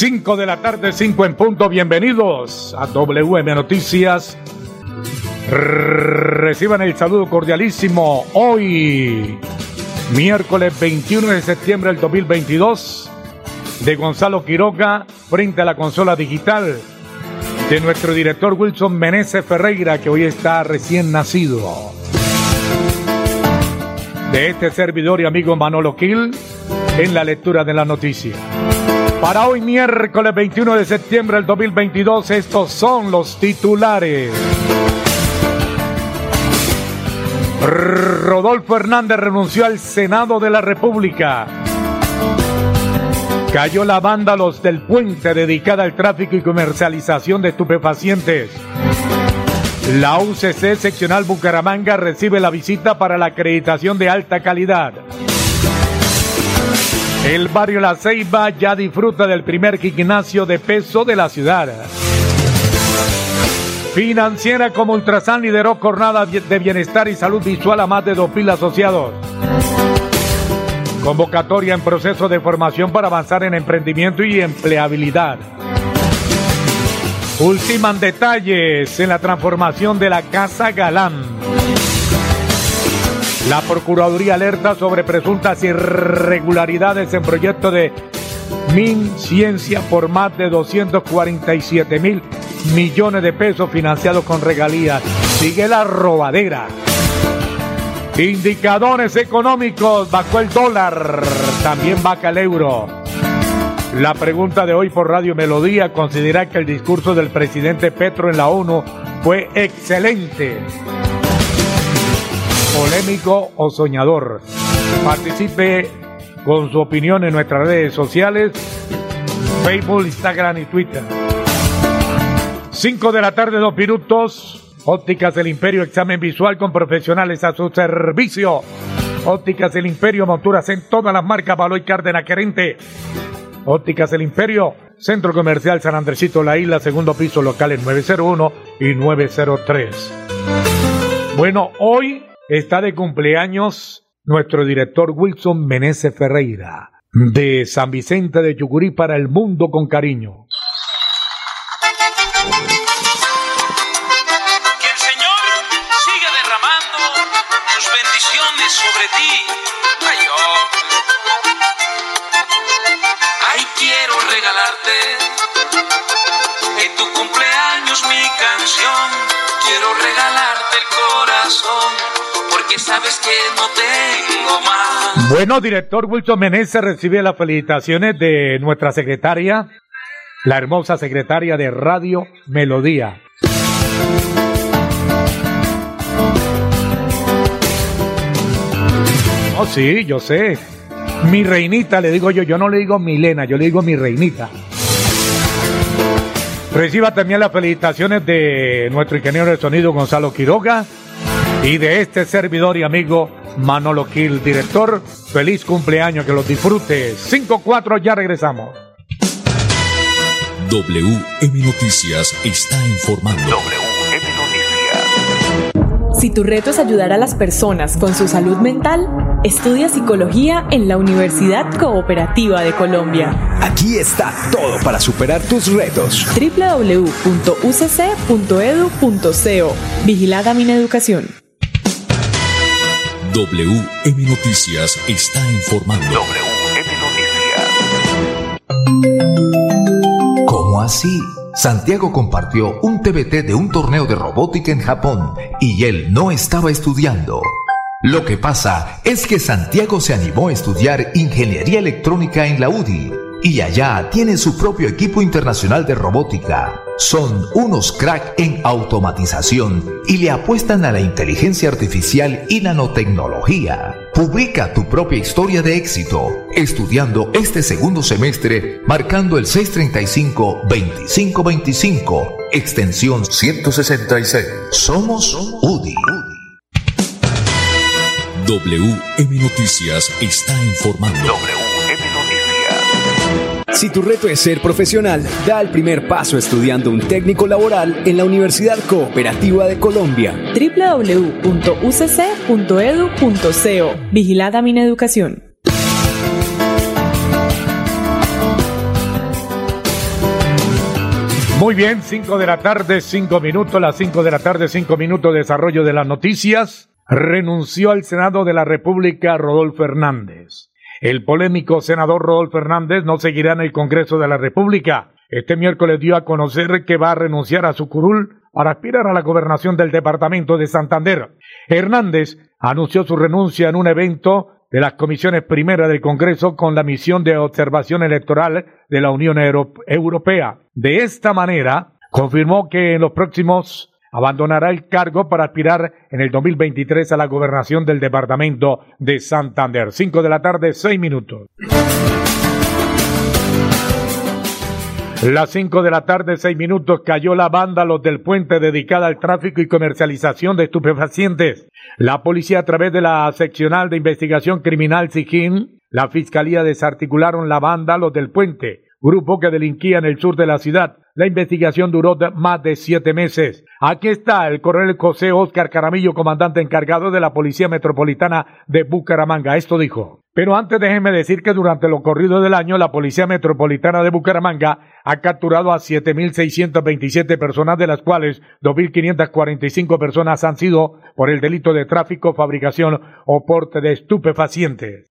5 de la tarde, 5 en punto. Bienvenidos a WM Noticias. Reciban el saludo cordialísimo hoy, miércoles 21 de septiembre del 2022, de Gonzalo Quiroga frente a la consola digital de nuestro director Wilson Meneses Ferreira, que hoy está recién nacido. De este servidor y amigo Manolo Kill en la lectura de la noticia. Para hoy miércoles 21 de septiembre del 2022, estos son los titulares. Rodolfo Hernández renunció al Senado de la República. Cayó la banda Los del Puente dedicada al tráfico y comercialización de estupefacientes. La UCC seccional Bucaramanga recibe la visita para la acreditación de alta calidad. El barrio La Ceiba ya disfruta del primer gimnasio de peso de la ciudad. Financiera como Ultrasan lideró jornada de bienestar y salud visual a más de 2.000 asociados. Convocatoria en proceso de formación para avanzar en emprendimiento y empleabilidad. Ultiman detalles en la transformación de la Casa Galán. La Procuraduría alerta sobre presuntas irregularidades en proyecto de Min Ciencia por más de 247 mil millones de pesos financiados con regalías. Sigue la robadera. Indicadores económicos, bajó el dólar, también baja el euro. La pregunta de hoy por Radio Melodía considera que el discurso del presidente Petro en la ONU fue excelente polémico o soñador. Participe con su opinión en nuestras redes sociales, Facebook, Instagram y Twitter. 5 de la tarde, dos minutos. Ópticas del Imperio, examen visual con profesionales a su servicio. Ópticas del Imperio, monturas en todas las marcas, Baloy Cárdenas Querente. Ópticas del Imperio, Centro Comercial San Andresito La Isla, segundo piso, locales 901 y 903. Bueno, hoy está de cumpleaños nuestro director Wilson Meneses Ferreira, de San Vicente de Yucurí para el mundo con cariño. Que el Señor siga derramando sus bendiciones sobre ti. Ay, oh. Ay, quiero regalarte en tu cumpleaños mi canción. Quiero regalarte el corazón porque sabes que no tengo más. Bueno, director Wilson Meneses recibe las felicitaciones de nuestra secretaria, la hermosa secretaria de Radio Melodía. Oh, sí, yo sé. Mi reinita, le digo yo, yo no le digo Milena, yo le digo mi reinita. Reciba también las felicitaciones de nuestro ingeniero de sonido Gonzalo Quiroga y de este servidor y amigo Manolo Gil, director. Feliz cumpleaños, que los disfrute. 5-4, ya regresamos. WM Noticias está informando. Si tu reto es ayudar a las personas con su salud mental, estudia psicología en la Universidad Cooperativa de Colombia. Aquí está todo para superar tus retos. www.ucc.edu.co Vigilada Mineducación. WM Noticias está informando. ¿Cómo así? Santiago compartió un TBT de un torneo de robótica en Japón y él no estaba estudiando. Lo que pasa es que Santiago se animó a estudiar ingeniería electrónica en la UDI y allá tiene su propio equipo internacional de robótica. Son unos crack en automatización y le apuestan a la inteligencia artificial y nanotecnología. Publica tu propia historia de éxito estudiando este segundo semestre marcando el 635-2525, extensión 166. Somos UDI. WM Noticias está informando. Si tu reto es ser profesional, da el primer paso estudiando un técnico laboral en la Universidad Cooperativa de Colombia. www.ucc.edu.co Vigilada Mineducación. Muy bien, 5 de la tarde, 5 minutos, las 5 de la tarde, 5 minutos, desarrollo de las noticias. Renunció al Senado de la República Rodolfo Hernández. El polémico senador Rodolfo Hernández no seguirá en el Congreso de la República. Este miércoles dio a conocer que va a renunciar a su curul para aspirar a la gobernación del departamento de Santander. Hernández anunció su renuncia en un evento de las comisiones primeras del Congreso con la misión de observación electoral de la Unión Europea. De esta manera, confirmó que en los próximos abandonará el cargo para aspirar en el 2023 a la gobernación del departamento de Santander. Cinco de la tarde, seis minutos. Las cinco de la tarde, seis minutos, cayó la banda Los del Puente dedicada al tráfico y comercialización de estupefacientes. La policía a través de la seccional de investigación criminal SIGIN, la fiscalía desarticularon la banda Los del Puente, grupo que delinquía en el sur de la ciudad. La investigación duró más de siete meses. Aquí está el coronel José Oscar Caramillo, comandante encargado de la Policía Metropolitana de Bucaramanga. Esto dijo. Pero antes déjenme decir que durante lo corrido del año la Policía Metropolitana de Bucaramanga ha capturado a 7.627 personas, de las cuales 2.545 personas han sido por el delito de tráfico, fabricación o porte de estupefacientes.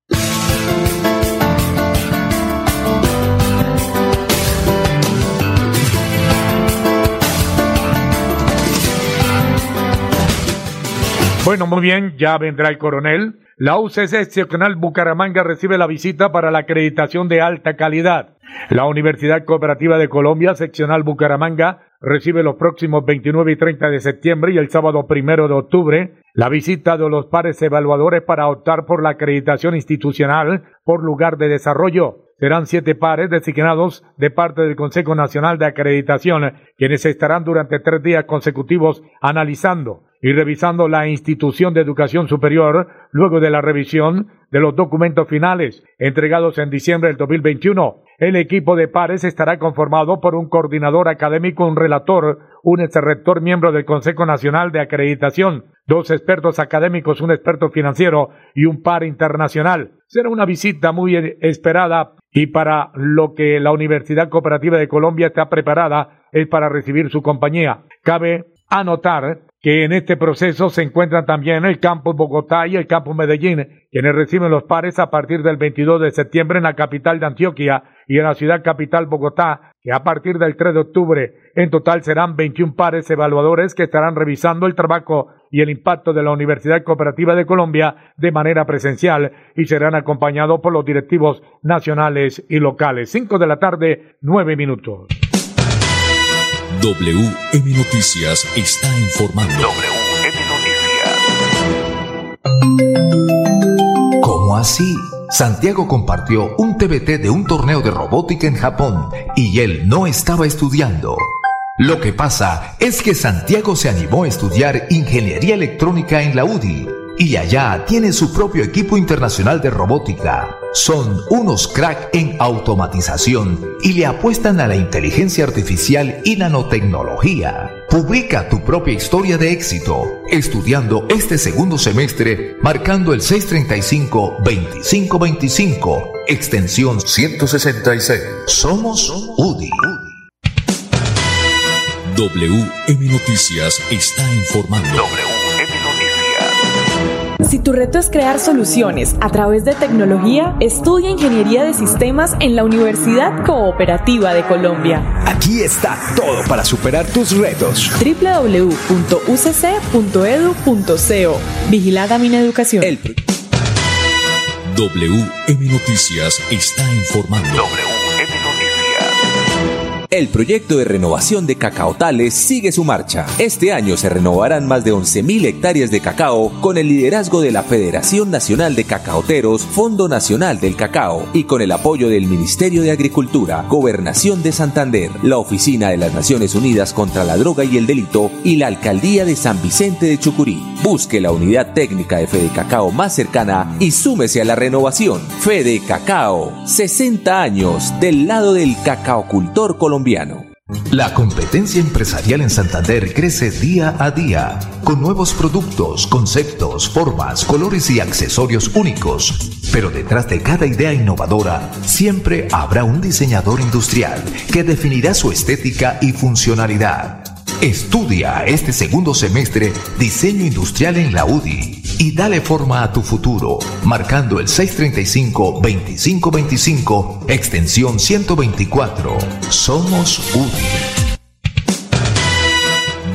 Bueno, muy bien, ya vendrá el coronel. La UCC seccional Bucaramanga recibe la visita para la acreditación de alta calidad. La Universidad Cooperativa de Colombia, seccional Bucaramanga, recibe los próximos 29 y 30 de septiembre y el sábado primero de octubre la visita de los pares evaluadores para optar por la acreditación institucional por lugar de desarrollo. Serán siete pares designados de parte del Consejo Nacional de Acreditación, quienes estarán durante tres días consecutivos analizando y revisando la institución de educación superior luego de la revisión de los documentos finales entregados en diciembre del 2021. El equipo de pares estará conformado por un coordinador académico, un relator, un rector miembro del Consejo Nacional de Acreditación, dos expertos académicos, un experto financiero y un par internacional. Será una visita muy esperada y para lo que la Universidad Cooperativa de Colombia está preparada es para recibir su compañía. Cabe anotar que en este proceso se encuentran también el campus Bogotá y el campus Medellín, quienes reciben los pares a partir del 22 de septiembre en la capital de Antioquia y en la ciudad capital Bogotá, que a partir del 3 de octubre en total serán 21 pares evaluadores que estarán revisando el trabajo y el impacto de la Universidad Cooperativa de Colombia de manera presencial y serán acompañados por los directivos nacionales y locales. 5 de la tarde, 9 minutos. WM Noticias está informando. WM Noticias. ¿Cómo así? Santiago compartió un TBT de un torneo de robótica en Japón y él no estaba estudiando. Lo que pasa es que Santiago se animó a estudiar ingeniería electrónica en la UDI y allá tiene su propio equipo internacional de robótica. Son unos crack en automatización y le apuestan a la inteligencia artificial y nanotecnología. Publica tu propia historia de éxito estudiando este segundo semestre marcando el 635-2525, extensión 166. Somos UDI. WM Noticias está informando. Si tu reto es crear soluciones a través de tecnología, estudia Ingeniería de Sistemas en la Universidad Cooperativa de Colombia. Aquí está todo para superar tus retos. www.ucc.edu.co Vigilada Mineducación. El... WM Noticias está informando. El proyecto de renovación de cacaotales sigue su marcha. Este año se renovarán más de 11.000 hectáreas de cacao con el liderazgo de la Federación Nacional de Cacaoteros, Fondo Nacional del Cacao y con el apoyo del Ministerio de Agricultura, Gobernación de Santander, la Oficina de las Naciones Unidas contra la Droga y el Delito y la Alcaldía de San Vicente de Chucurí. Busque la unidad técnica de Fede Cacao más cercana y súmese a la renovación. Fede Cacao, 60 años del lado del cacaocultor colombiano. La competencia empresarial en Santander crece día a día, con nuevos productos, conceptos, formas, colores y accesorios únicos. Pero detrás de cada idea innovadora, siempre habrá un diseñador industrial que definirá su estética y funcionalidad. Estudia este segundo semestre diseño industrial en la UDI y dale forma a tu futuro, marcando el 635-2525, extensión 124. Somos UDI.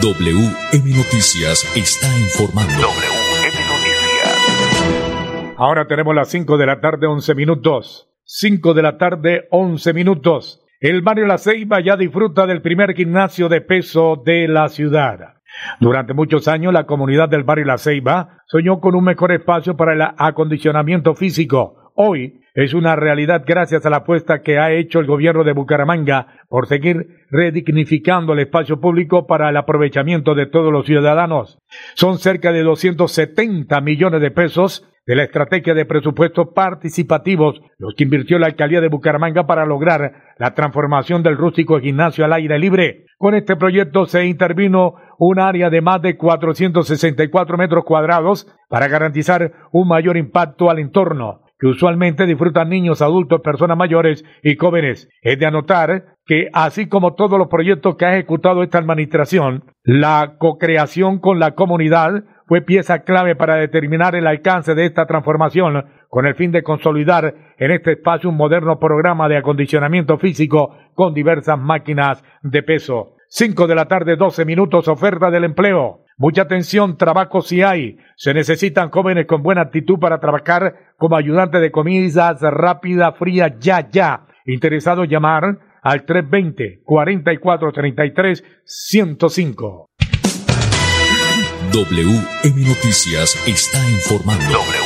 WM Noticias está informando. WM Noticias. Ahora tenemos las 5 de la tarde, 11 minutos. 5 de la tarde, 11 minutos. El barrio La Ceiba ya disfruta del primer gimnasio de peso de la ciudad. Durante muchos años la comunidad del barrio La Ceiba soñó con un mejor espacio para el acondicionamiento físico. Hoy es una realidad gracias a la apuesta que ha hecho el gobierno de Bucaramanga por seguir redignificando el espacio público para el aprovechamiento de todos los ciudadanos. Son cerca de 270 millones de pesos de la estrategia de presupuestos participativos, los que invirtió la alcaldía de Bucaramanga para lograr la transformación del rústico gimnasio al aire libre. Con este proyecto se intervino un área de más de 464 metros cuadrados para garantizar un mayor impacto al entorno que usualmente disfrutan niños, adultos, personas mayores y jóvenes. Es de anotar que, así como todos los proyectos que ha ejecutado esta administración, la co-creación con la comunidad fue pieza clave para determinar el alcance de esta transformación con el fin de consolidar en este espacio un moderno programa de acondicionamiento físico con diversas máquinas de peso. 5 de la tarde, 12 minutos, oferta del empleo. Mucha atención, trabajo si hay. Se necesitan jóvenes con buena actitud para trabajar como ayudante de comidas rápida, fría, ya, ya. Interesado llamar al 320-4433-105. WM Noticias está informando. Noticias.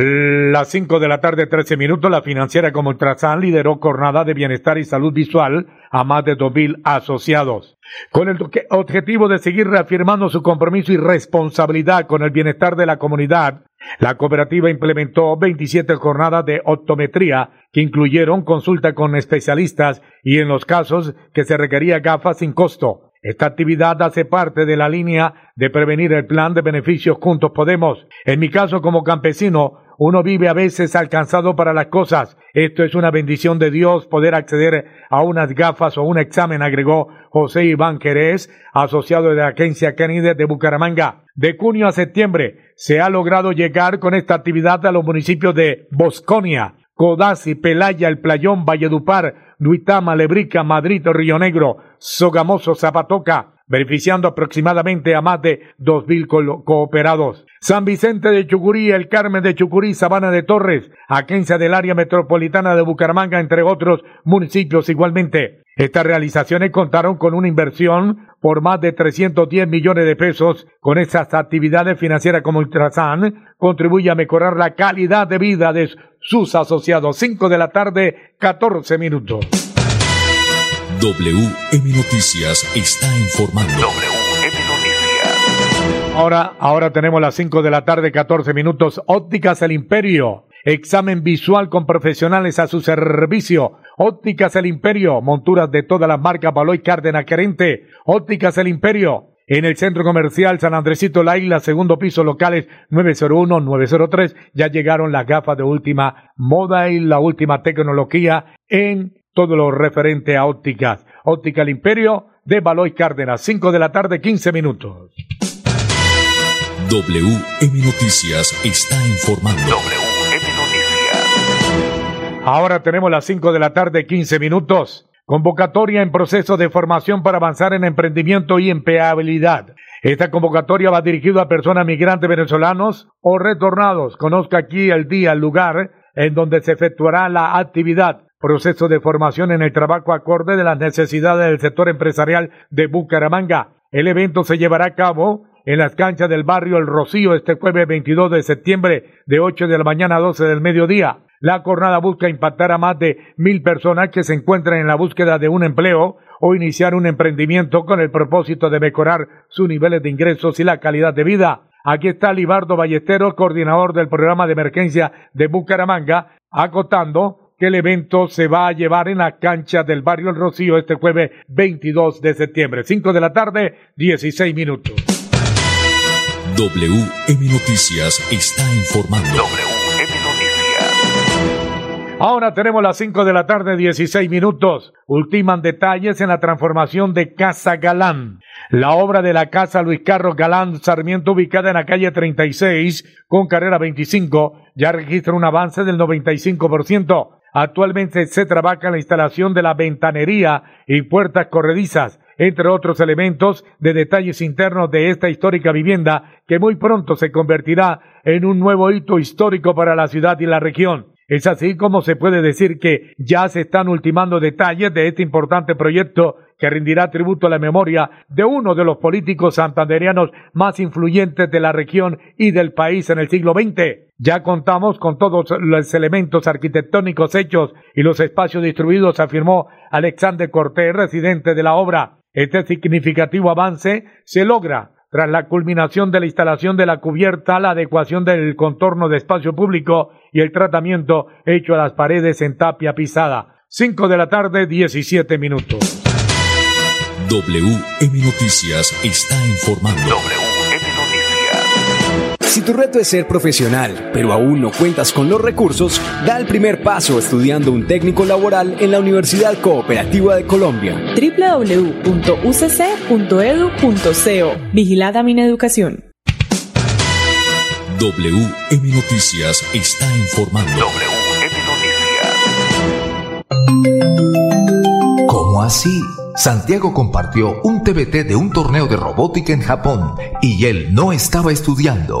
Las 5 de la tarde, 13 minutos, la financiera como Ultrasan lideró jornada de bienestar y salud visual a más de 2.000 asociados. Con el objetivo de seguir reafirmando su compromiso y responsabilidad con el bienestar de la comunidad, la cooperativa implementó 27 jornadas de optometría que incluyeron consulta con especialistas y en los casos que se requería gafas sin costo. Esta actividad hace parte de la línea de prevenir el plan de beneficios Juntos Podemos. En mi caso como campesino, uno vive a veces alcanzado para las cosas. Esto es una bendición de Dios poder acceder a unas gafas o un examen, agregó José Iván Querés, asociado de la agencia Kennedy de Bucaramanga. De junio a septiembre se ha logrado llegar con esta actividad a los municipios de Bosconia, Codazzi, Pelaya, El Playón, Valledupar, Duitama, Lebrica, Madrid, Río Negro, Sogamoso, Zapatoca, beneficiando aproximadamente a más de 2.000 cooperados. San Vicente de Chucurí, El Carmen de Chucurí, Sabana de Torres, agencia del área metropolitana de Bucaramanga, entre otros municipios igualmente. Estas realizaciones contaron con una inversión por más de 310 millones de pesos. Con estas actividades financieras como Ultrasan, contribuye a mejorar la calidad de vida de sus asociados. 5 de la tarde, 14 minutos. WM Noticias está informando. WM Noticias. Ahora, ahora tenemos las 5 de la tarde, 14 minutos. Ópticas El Imperio. Examen visual con profesionales a su servicio. Ópticas El Imperio. Monturas de todas las marcas Baloy Cárdenas Querente. Ópticas El Imperio. En el centro comercial San Andresito La Isla, segundo piso, locales 901-903, ya llegaron las gafas de última moda y la última tecnología en todo lo referente a ópticas. Óptica El Imperio de Baloy Cárdenas, 5 de la tarde, 15 minutos. WM Noticias está informando. WM Noticias. Ahora tenemos las 5 de la tarde, 15 minutos. Convocatoria en proceso de formación para avanzar en emprendimiento y empleabilidad. Esta convocatoria va dirigida a personas migrantes venezolanos o retornados. Conozca aquí el día, el lugar en donde se efectuará la actividad. Proceso de formación en el trabajo acorde de las necesidades del sector empresarial de Bucaramanga. El evento se llevará a cabo en las canchas del barrio El Rocío este jueves 22 de septiembre de 8 de la mañana a 12 del mediodía. La jornada busca impactar a más de mil personas que se encuentran en la búsqueda de un empleo o iniciar un emprendimiento con el propósito de mejorar sus niveles de ingresos y la calidad de vida. Aquí está Libardo Ballesteros, coordinador del programa de emergencia de Bucaramanga, acotando que el evento se va a llevar en la cancha del barrio El Rocío este jueves 22 de septiembre, 5 de la tarde, 16 minutos. WM Noticias está informando. Ahora tenemos las 5 de la tarde, 16 minutos. Ultiman detalles en la transformación de Casa Galán. La obra de la Casa Luis Carlos Galán Sarmiento, ubicada en la calle 36 con carrera 25, ya registra un avance del 95%. Actualmente se trabaja en la instalación de la ventanería y puertas corredizas, entre otros elementos de detalles internos de esta histórica vivienda que muy pronto se convertirá en un nuevo hito histórico para la ciudad y la región. Es así como se puede decir que ya se están ultimando detalles de este importante proyecto que rendirá tributo a la memoria de uno de los políticos santanderianos más influyentes de la región y del país en el siglo XX. Ya contamos con todos los elementos arquitectónicos hechos y los espacios distribuidos, afirmó Alexander Cortés, residente de la obra. Este significativo avance se logra tras la culminación de la instalación de la cubierta, la adecuación del contorno de espacio público y el tratamiento hecho a las paredes en tapia pisada. 5 de la tarde, 17 minutos. WM Noticias está informando. Si tu reto es ser profesional, pero aún no cuentas con los recursos, da el primer paso estudiando un técnico laboral en la Universidad Cooperativa de Colombia. www.ucc.edu.co Vigilada Mineducación. WM Noticias está informando. ¿Cómo así? Santiago compartió un TBT de un torneo de robótica en Japón y él no estaba estudiando.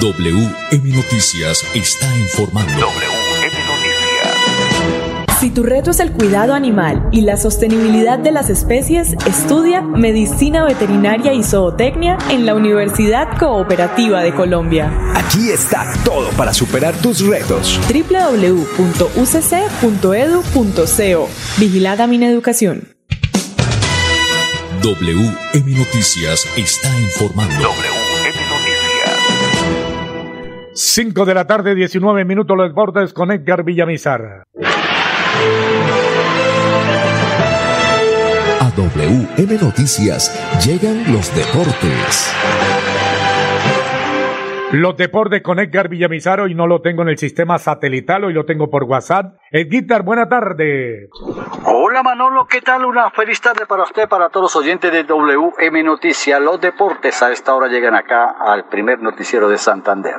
WM Noticias está informando. Si tu reto es el cuidado animal y la sostenibilidad de las especies, estudia Medicina Veterinaria y Zootecnia en la Universidad Cooperativa de Colombia. Aquí está todo para superar tus retos. www.ucc.edu.co Vigilada Mineducación. WM Noticias está informando. 5 de la tarde, 19 minutos, los deportes con Edgar Villamizar. A WM Noticias llegan los deportes. Los deportes con Edgar Villamizar, hoy no lo tengo en el sistema satelital, hoy lo tengo por WhatsApp. Edgar, buena tarde. Hola Manolo, ¿qué tal? Una feliz tarde para usted, para todos los oyentes de WM Noticias. Los deportes a esta hora llegan acá al primer noticiero de Santander.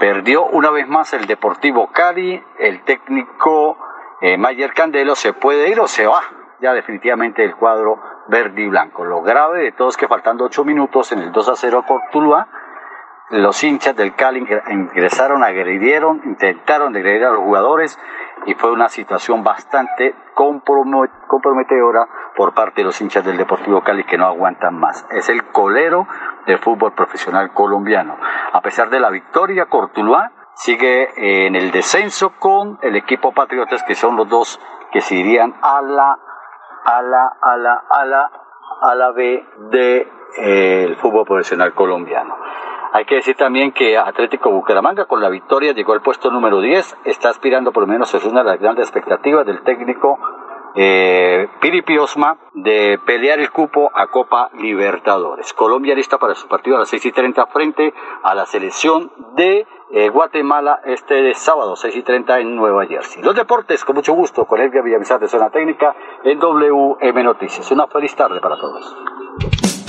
Perdió una vez más el Deportivo Cali, el técnico eh, Mayer Candelo se puede ir o se va ya definitivamente el cuadro verde y blanco. Lo grave de todo es que faltando ocho minutos en el 2 a 0 por Tuluá, los hinchas del Cali ingresaron, agredieron, intentaron agredir a los jugadores y fue una situación bastante comprometedora por parte de los hinchas del Deportivo Cali que no aguantan más. Es el colero del fútbol profesional colombiano. A pesar de la victoria, Cortuluá sigue en el descenso con el equipo Patriotas, que son los dos que se irían a la, a la, a la, a la, a la B del de, fútbol profesional colombiano. Hay que decir también que Atlético Bucaramanga con la victoria llegó al puesto número 10, está aspirando por lo menos, es una de las grandes expectativas del técnico eh, Piripi Osma de pelear el cupo a Copa Libertadores. Colombia lista para su partido a las 6 y 30 frente a la selección de eh, Guatemala este sábado 6 y 30 en Nueva Jersey. Los deportes, con mucho gusto, con Edgar Villamizar de Zona Técnica en WM Noticias. Una feliz tarde para todos.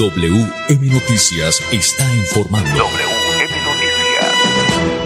WM Noticias está informando.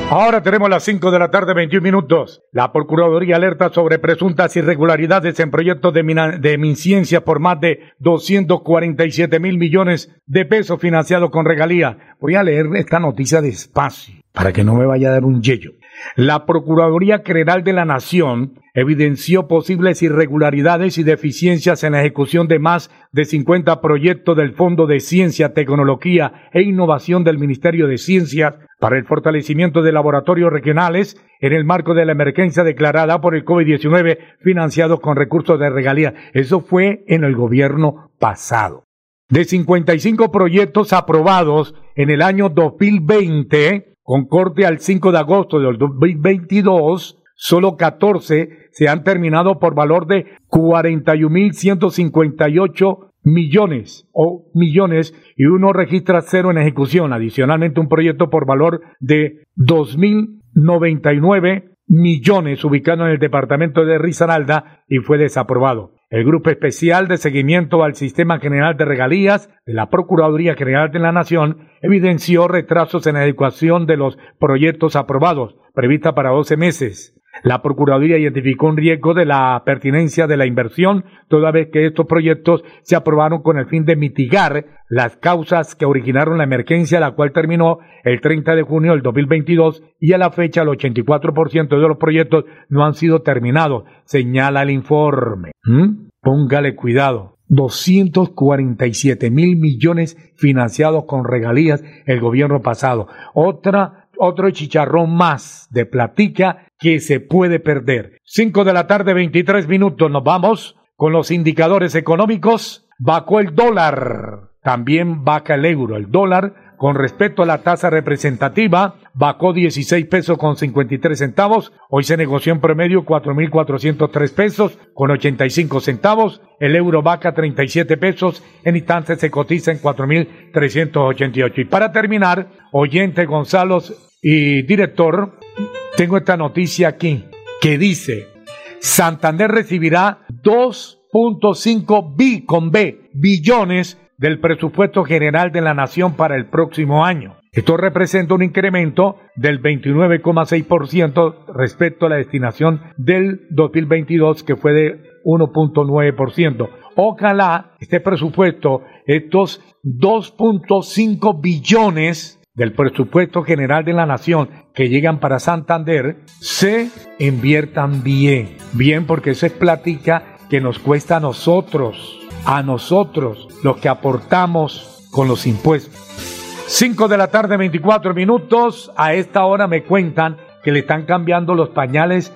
Ahora tenemos las 5 de la tarde, 21 minutos. La Procuraduría alerta sobre presuntas irregularidades en proyectos de, mina, de minciencia por más de 247 mil millones de pesos financiados con regalía. Voy a leer esta noticia despacio para que no me vaya a dar un yello. La Procuraduría General de la Nación evidenció posibles irregularidades y deficiencias en la ejecución de más de 50 proyectos del Fondo de Ciencia, Tecnología e Innovación del Ministerio de Ciencias para el fortalecimiento de laboratorios regionales en el marco de la emergencia declarada por el COVID-19 financiados con recursos de regalía. Eso fue en el gobierno pasado. De 55 proyectos aprobados en el año 2020, con corte al 5 de agosto del 2022, solo 14 se han terminado por valor de 41.158 millones o millones y uno registra cero en ejecución. Adicionalmente, un proyecto por valor de 2.099 millones ubicado en el departamento de Risaralda y fue desaprobado. El Grupo Especial de Seguimiento al Sistema General de Regalías de la Procuraduría General de la Nación evidenció retrasos en la ejecución de los proyectos aprobados, prevista para 12 meses. La Procuraduría identificó un riesgo de la pertinencia de la inversión, toda vez que estos proyectos se aprobaron con el fin de mitigar las causas que originaron la emergencia, la cual terminó el 30 de junio del 2022 y a la fecha el 84% de los proyectos no han sido terminados, señala el informe. ¿Mm? Póngale cuidado. 247 mil millones financiados con regalías el gobierno pasado. Otra, otro chicharrón más de platica que se puede perder. 5 de la tarde, 23 minutos. Nos vamos con los indicadores económicos. Bajó el dólar. También baja el euro. El dólar con respecto a la tasa representativa, bajó 16 pesos con 53 centavos. Hoy se negoció en promedio 4.403 pesos con 85 centavos. El euro baja 37 pesos. En instantes se cotiza en 4.388. Y para terminar, oyente Gonzalo y director, tengo esta noticia aquí que dice, Santander recibirá 2.5 bi con B billones del presupuesto general de la nación para el próximo año. Esto representa un incremento del 29,6% respecto a la destinación del 2022 que fue de 1.9%. Ojalá este presupuesto, estos 2.5 billones del presupuesto general de la nación que llegan para Santander, se inviertan bien. Bien porque eso es plática que nos cuesta a nosotros a nosotros los que aportamos con los impuestos. 5 de la tarde, 24 minutos. A esta hora me cuentan que le están cambiando los pañales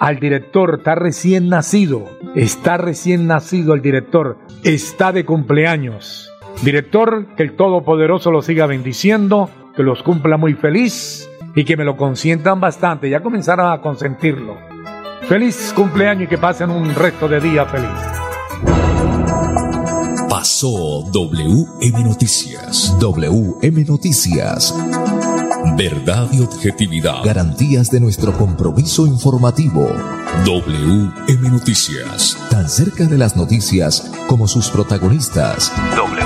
al director. Está recién nacido. Está recién nacido el director. Está de cumpleaños. Director, que el Todopoderoso lo siga bendiciendo, que los cumpla muy feliz y que me lo consientan bastante. Ya comenzaron a consentirlo. Feliz cumpleaños y que pasen un resto de día feliz. Pasó WM Noticias. WM Noticias. Verdad y objetividad. Garantías de nuestro compromiso informativo. WM Noticias. Tan cerca de las noticias como sus protagonistas. Noticias.